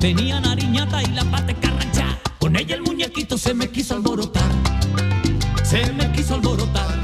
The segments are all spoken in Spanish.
Venía nariñata y la pata carrancha. Con ella el muñequito se me quiso alborotar. Se me quiso alborotar.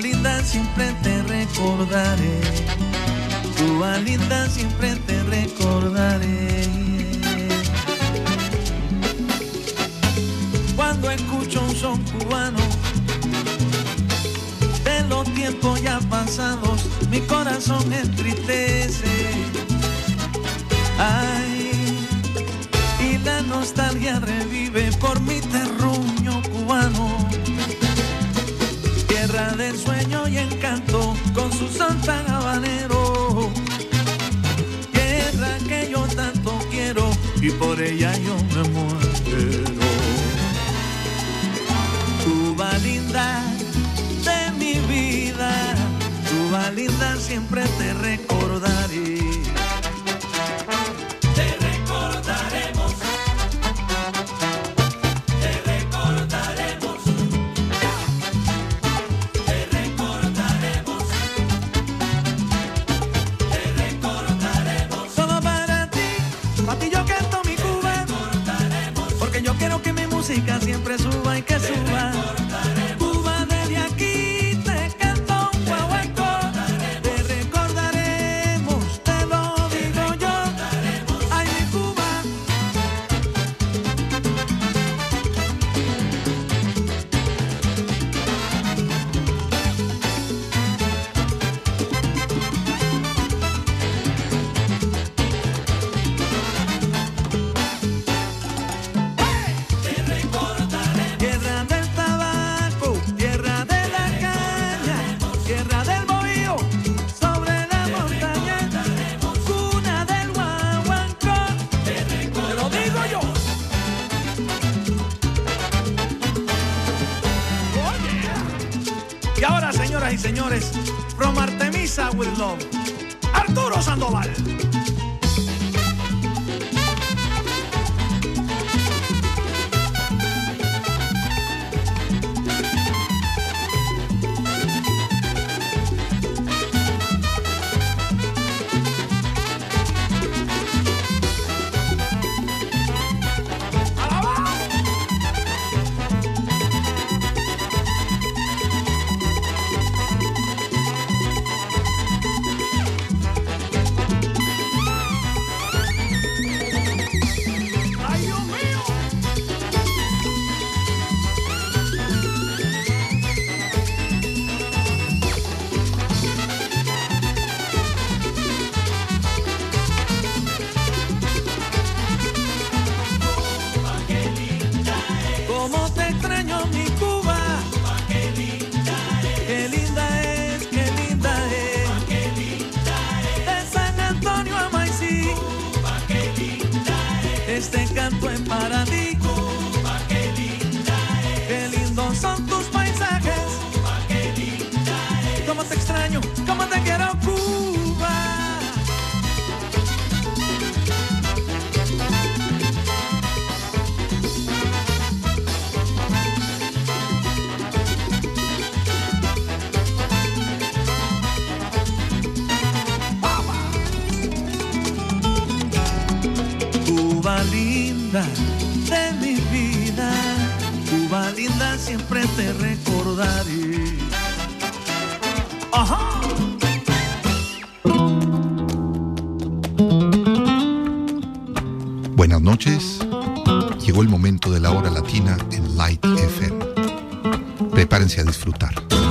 Linda siempre te recordaré, Cuba linda siempre te recordaré. Cuando escucho un son cubano, de los tiempos ya pasados, mi corazón entristece. Ay, y la nostalgia revive por mi terror tierra de sueño y encanto con su santa habanero. Tierra que yo tanto quiero y por ella yo me muero. Cuba linda de mi vida, Cuba linda siempre te recordaré. Y ahora, señoras y señores, from Artemisa with love, Arturo Sandoval. Hora latina en Light FM. Prepárense a disfrutar.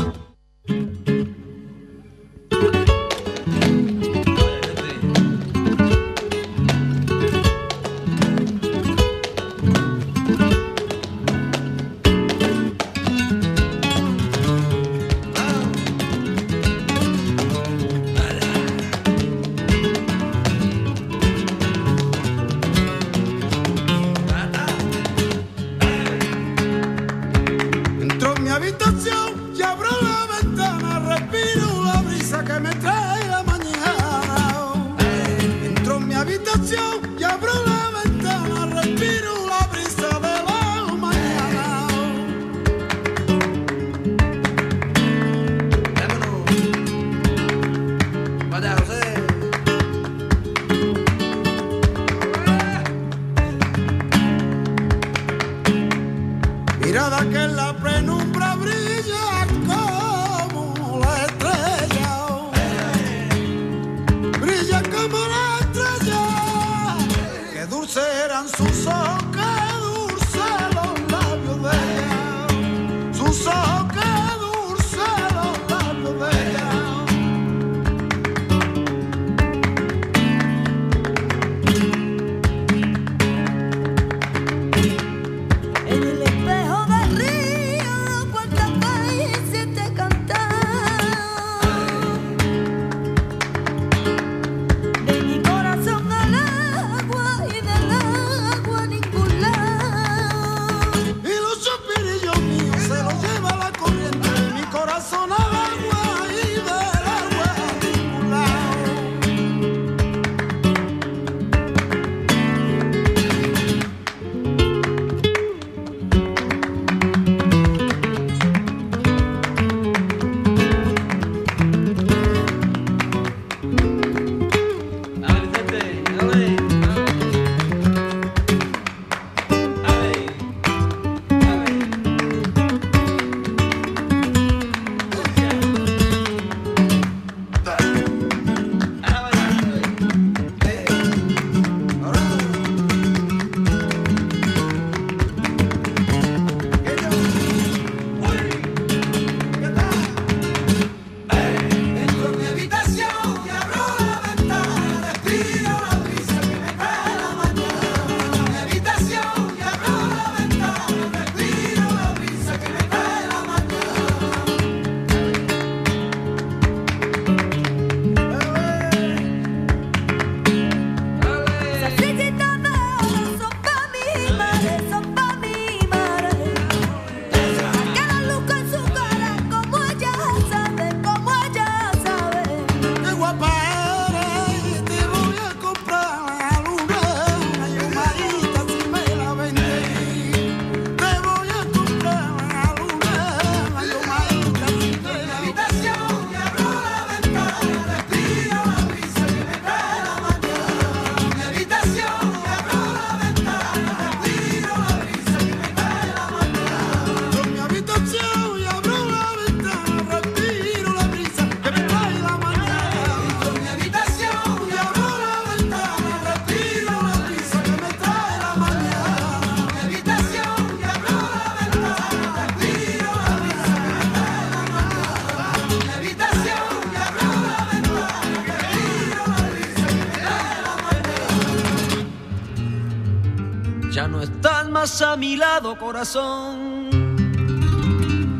A mi lado, corazón.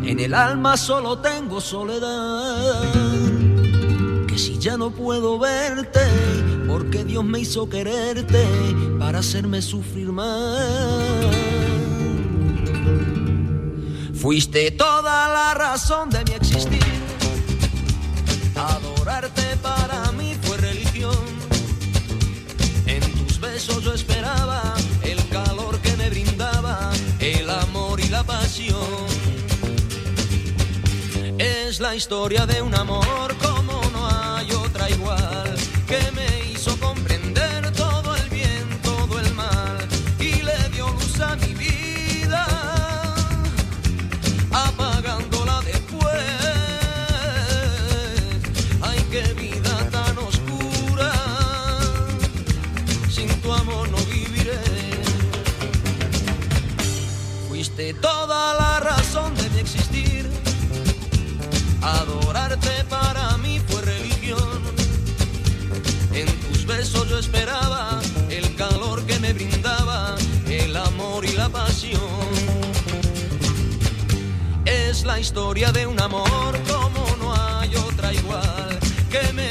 En el alma solo tengo soledad. Que si ya no puedo verte, porque Dios me hizo quererte para hacerme sufrir más. Fuiste toda la razón de mi existir. Adorarte para mí fue religión. En tus besos yo esperaba es la historia de un amor como no hay otra igual, que me hizo comprender todo el bien, todo el mal, y le dio luz a mi vida, apagándola después. Ay, qué vida tan oscura, sin tu amor no viviré. Fuiste toda la razón de Adorarte para mí fue religión. En tus besos yo esperaba el calor que me brindaba, el amor y la pasión. Es la historia de un amor como no hay otra igual que me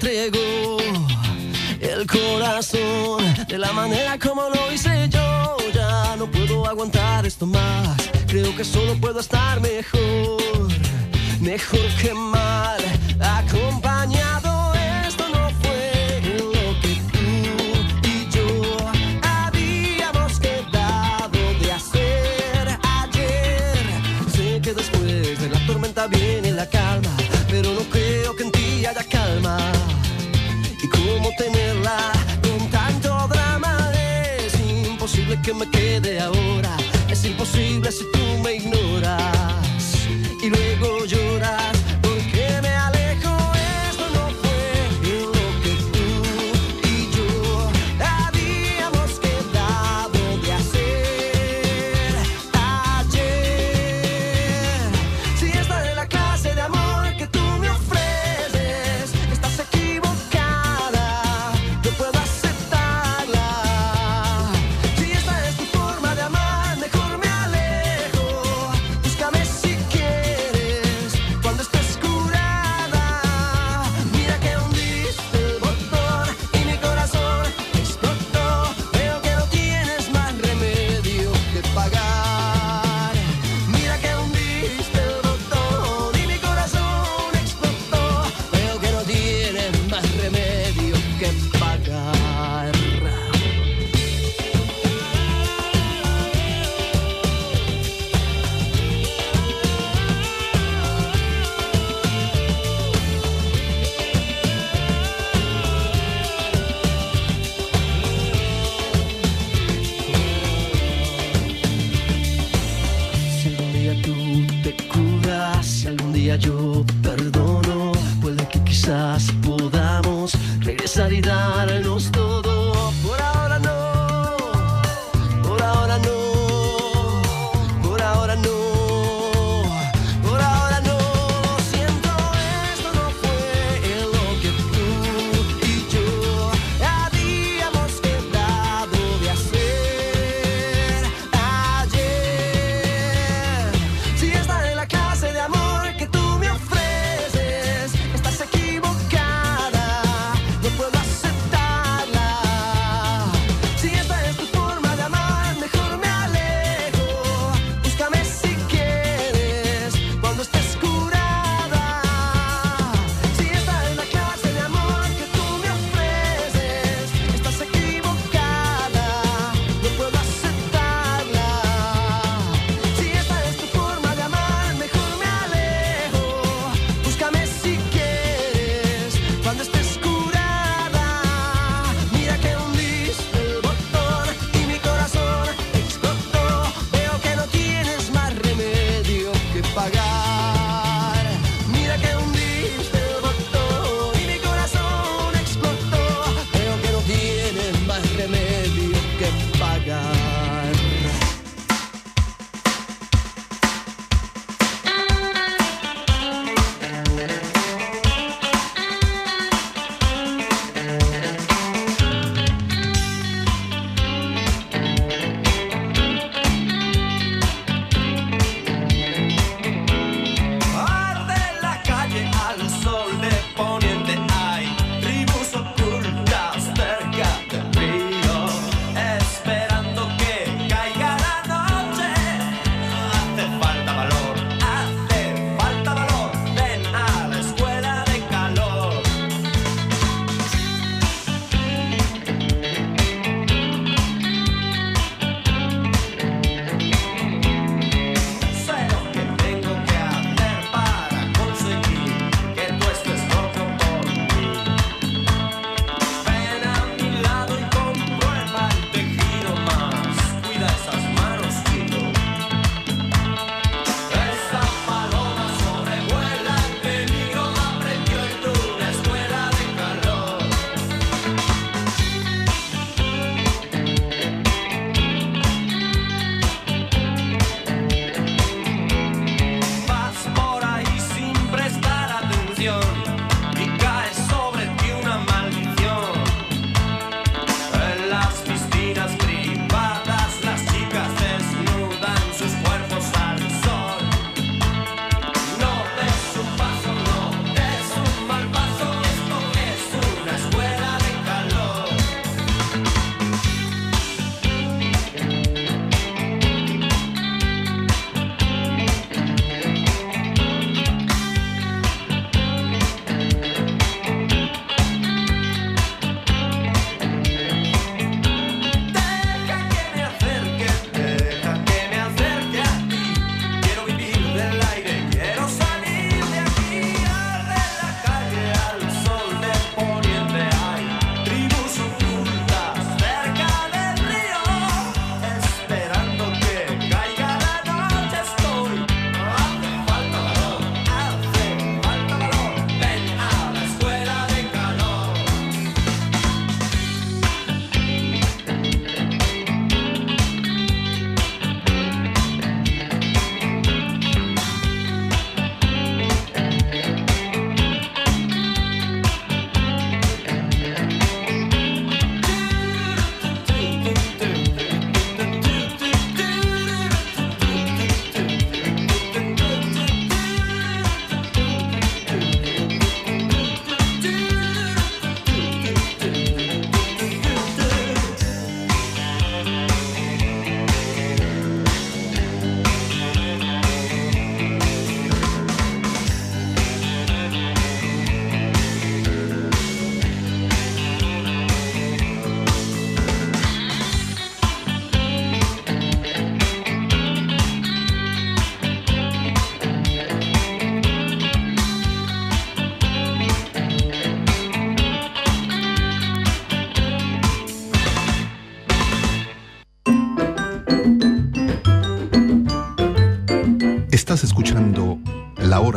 entregó el corazón de la manera como lo hice yo. Ya no puedo aguantar esto más. Creo que solo puedo estar mejor, mejor que mal. que me quede ahora es imposible si tú me ignoras. Y luego yo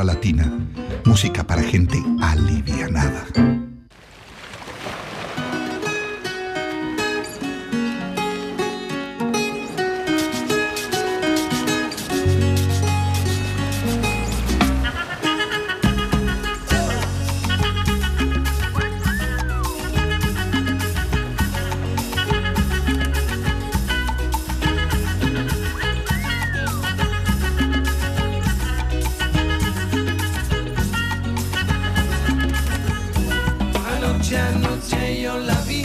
Latina. anoche yo la vi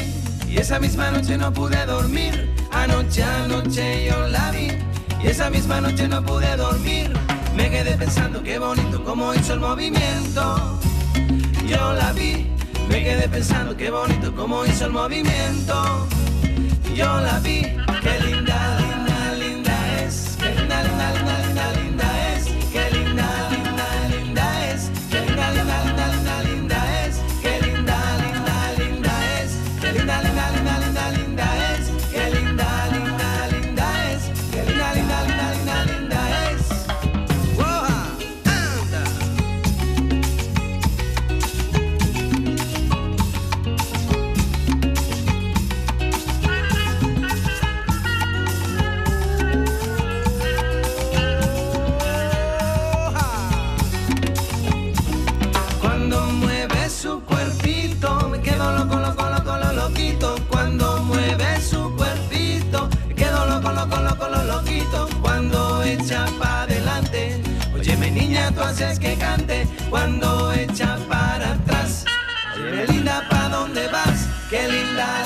y esa misma noche no pude dormir. Anoche, anoche yo la vi y esa misma noche no pude dormir. Me quedé pensando qué bonito cómo hizo el movimiento. Yo la vi, me quedé pensando qué bonito cómo hizo el movimiento. Yo la vi, qué lindo quieres que cante cuando echa para atrás? Qué linda, ¿pa' dónde vas? Qué linda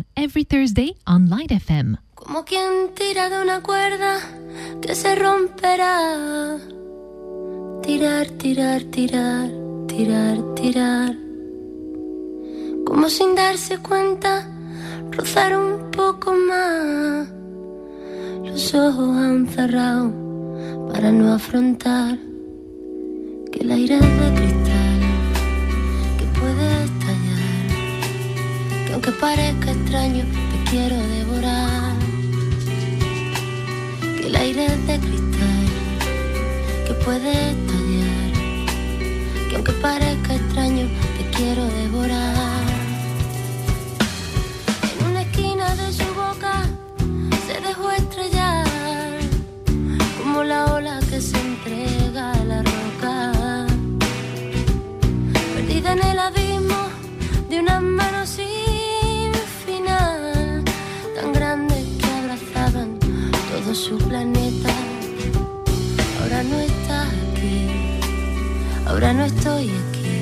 9 p.m. every Thursday on Light FM. Como quien tira de una cuerda que se romperá. Tirar, tirar, tirar, tirar, tirar. Como sin darse cuenta, rozar un poco más. Los ojos han cerrado para no afrontar que el aire es de cristal, que puede aunque parezca extraño, te quiero devorar. Que el aire es de cristal, que puede estallar, que aunque parezca extraño, te quiero devorar. En una esquina de su boca se dejó estrellar como la ola que se entrega a la roca. Perdida en el abismo de una mano sin su planeta. Ahora no estás aquí, ahora no estoy aquí.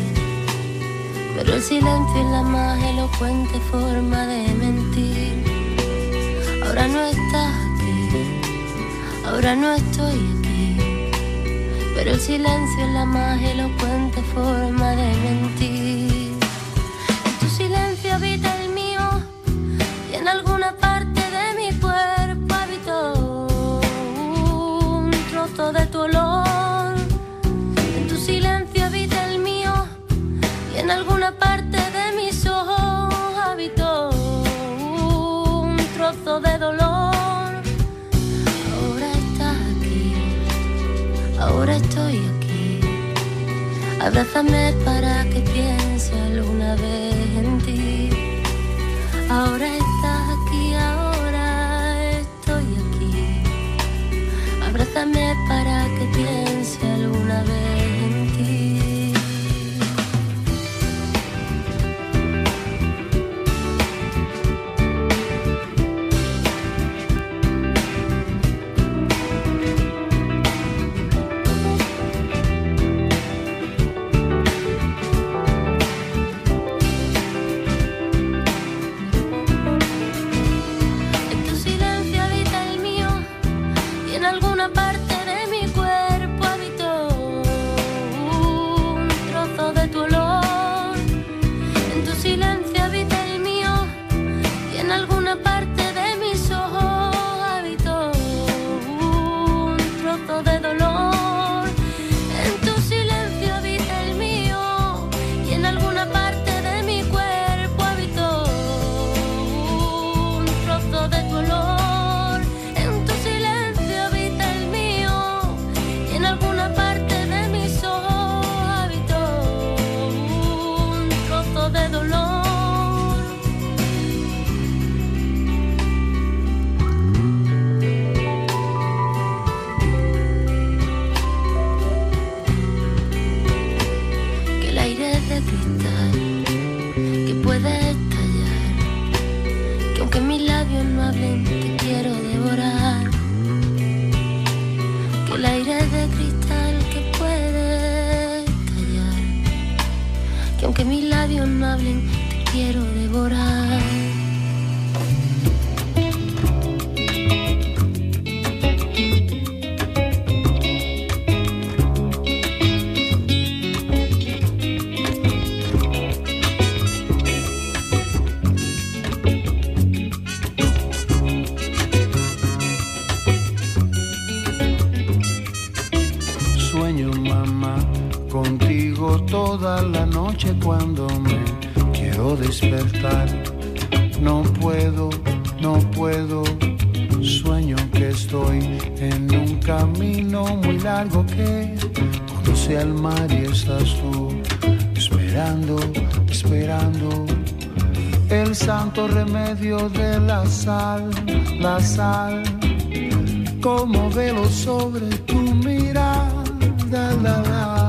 Pero el silencio es la más elocuente forma de mentir. Ahora no estás aquí, ahora no estoy aquí. Pero el silencio es la más elocuente forma de mentir. En tu silencio habita el mío y en alguna parte Abrázame para que piense alguna vez la noche cuando me quiero despertar. No puedo, no puedo. Sueño que estoy en un camino muy largo que conduce al mar y estás tú esperando, esperando. El santo remedio de la sal, la sal como velo sobre tu mirada, la,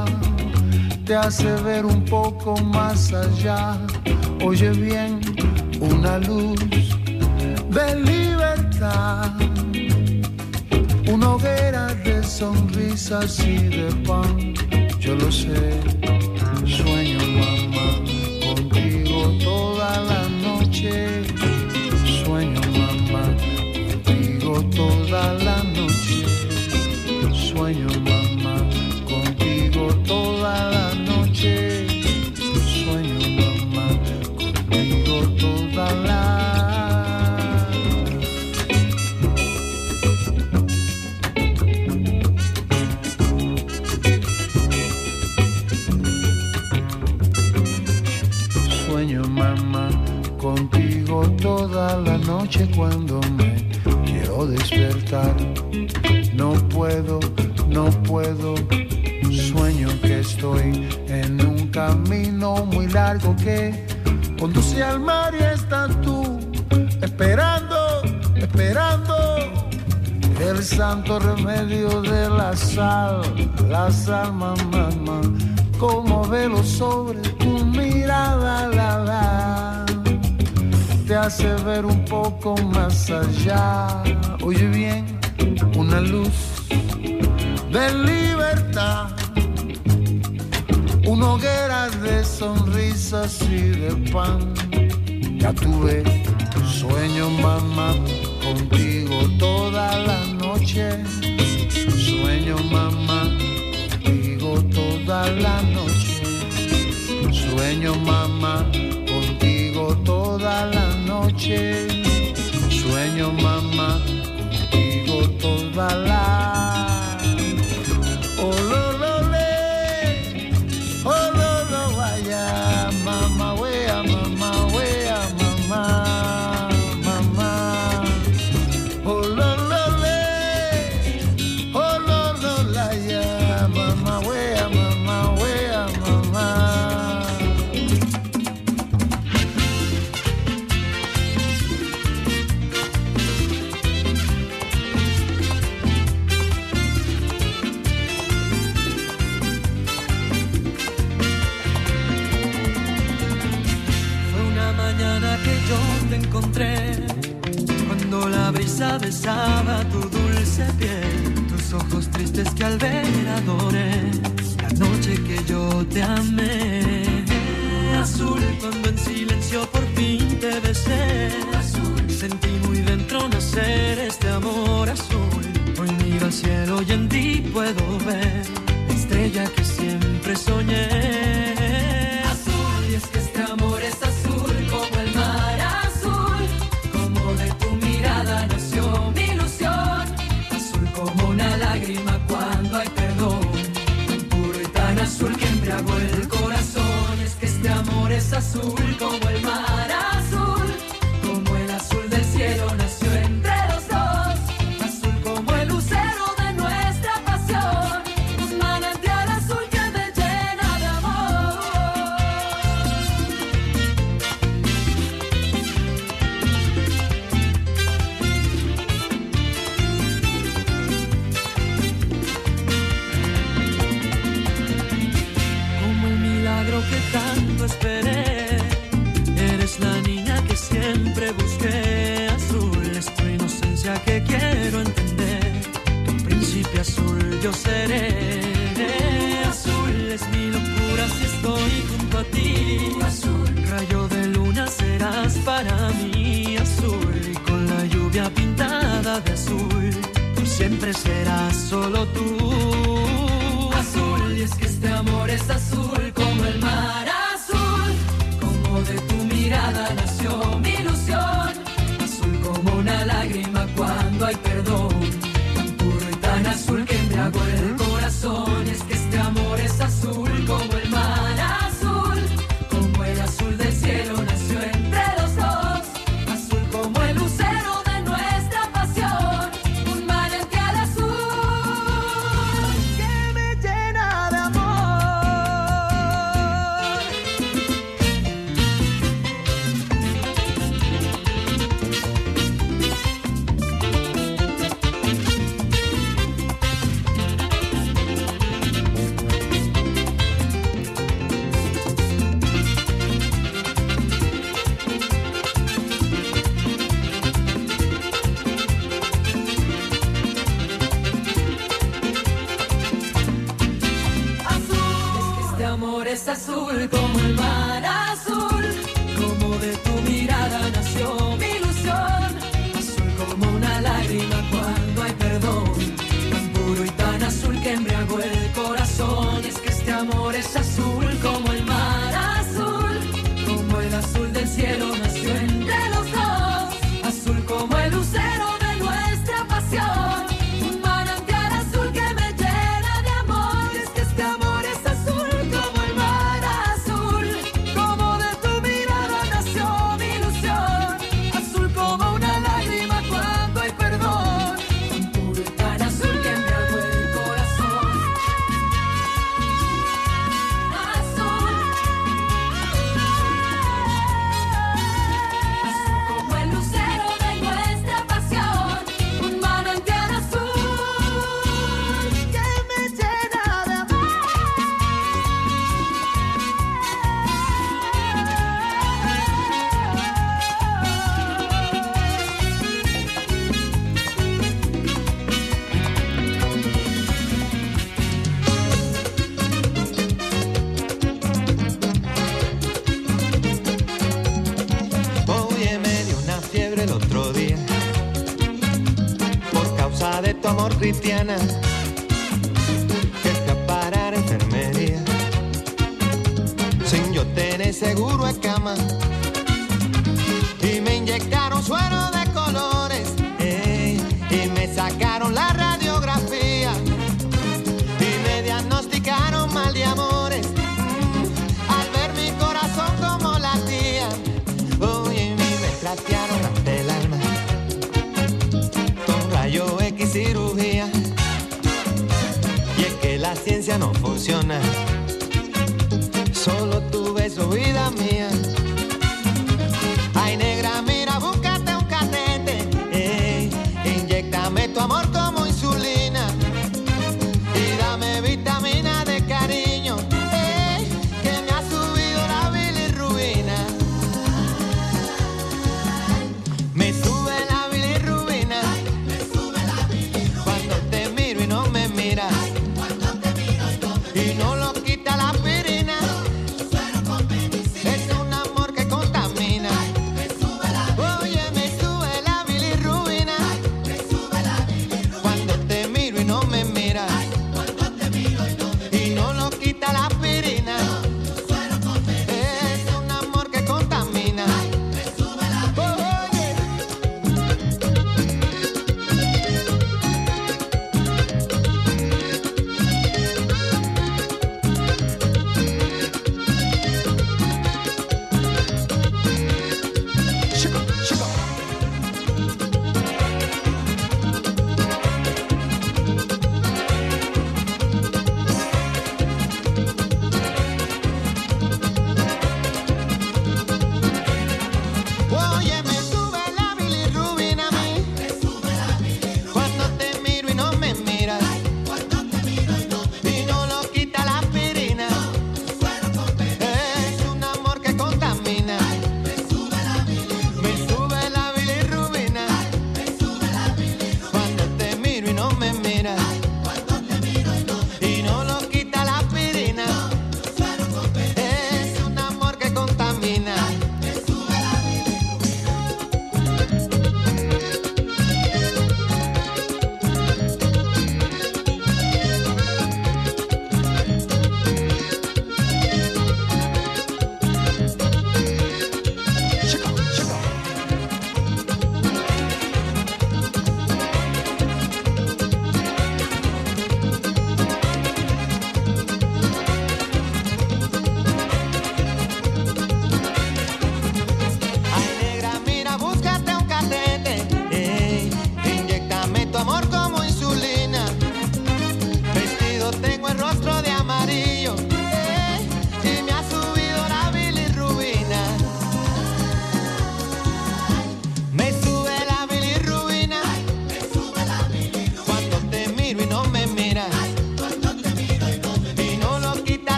te hace ver un poco más allá. Oye bien, una luz de libertad, una hoguera de sonrisas y de pan. Yo lo sé, santo remedio de la sal, la sal, mamá, mamá. Como velo sobre tu mirada, la, la, te hace ver un poco más allá. Oye bien, una luz de libertad, una hoguera de sonrisas y de pan. Ya tuve sueño, mamá, contigo toda la noche, sueño mamá, contigo toda la noche, sueño mamá, contigo toda la noche. besaba tu dulce piel, tus ojos tristes que al ver adoré, la noche que yo te amé. Azul, cuando en silencio por fin te besé, azul, sentí muy dentro nacer este amor azul. Hoy miro al cielo y en ti puedo ver estrella que siempre soñé. es azul como el mar. azul como el mar azul.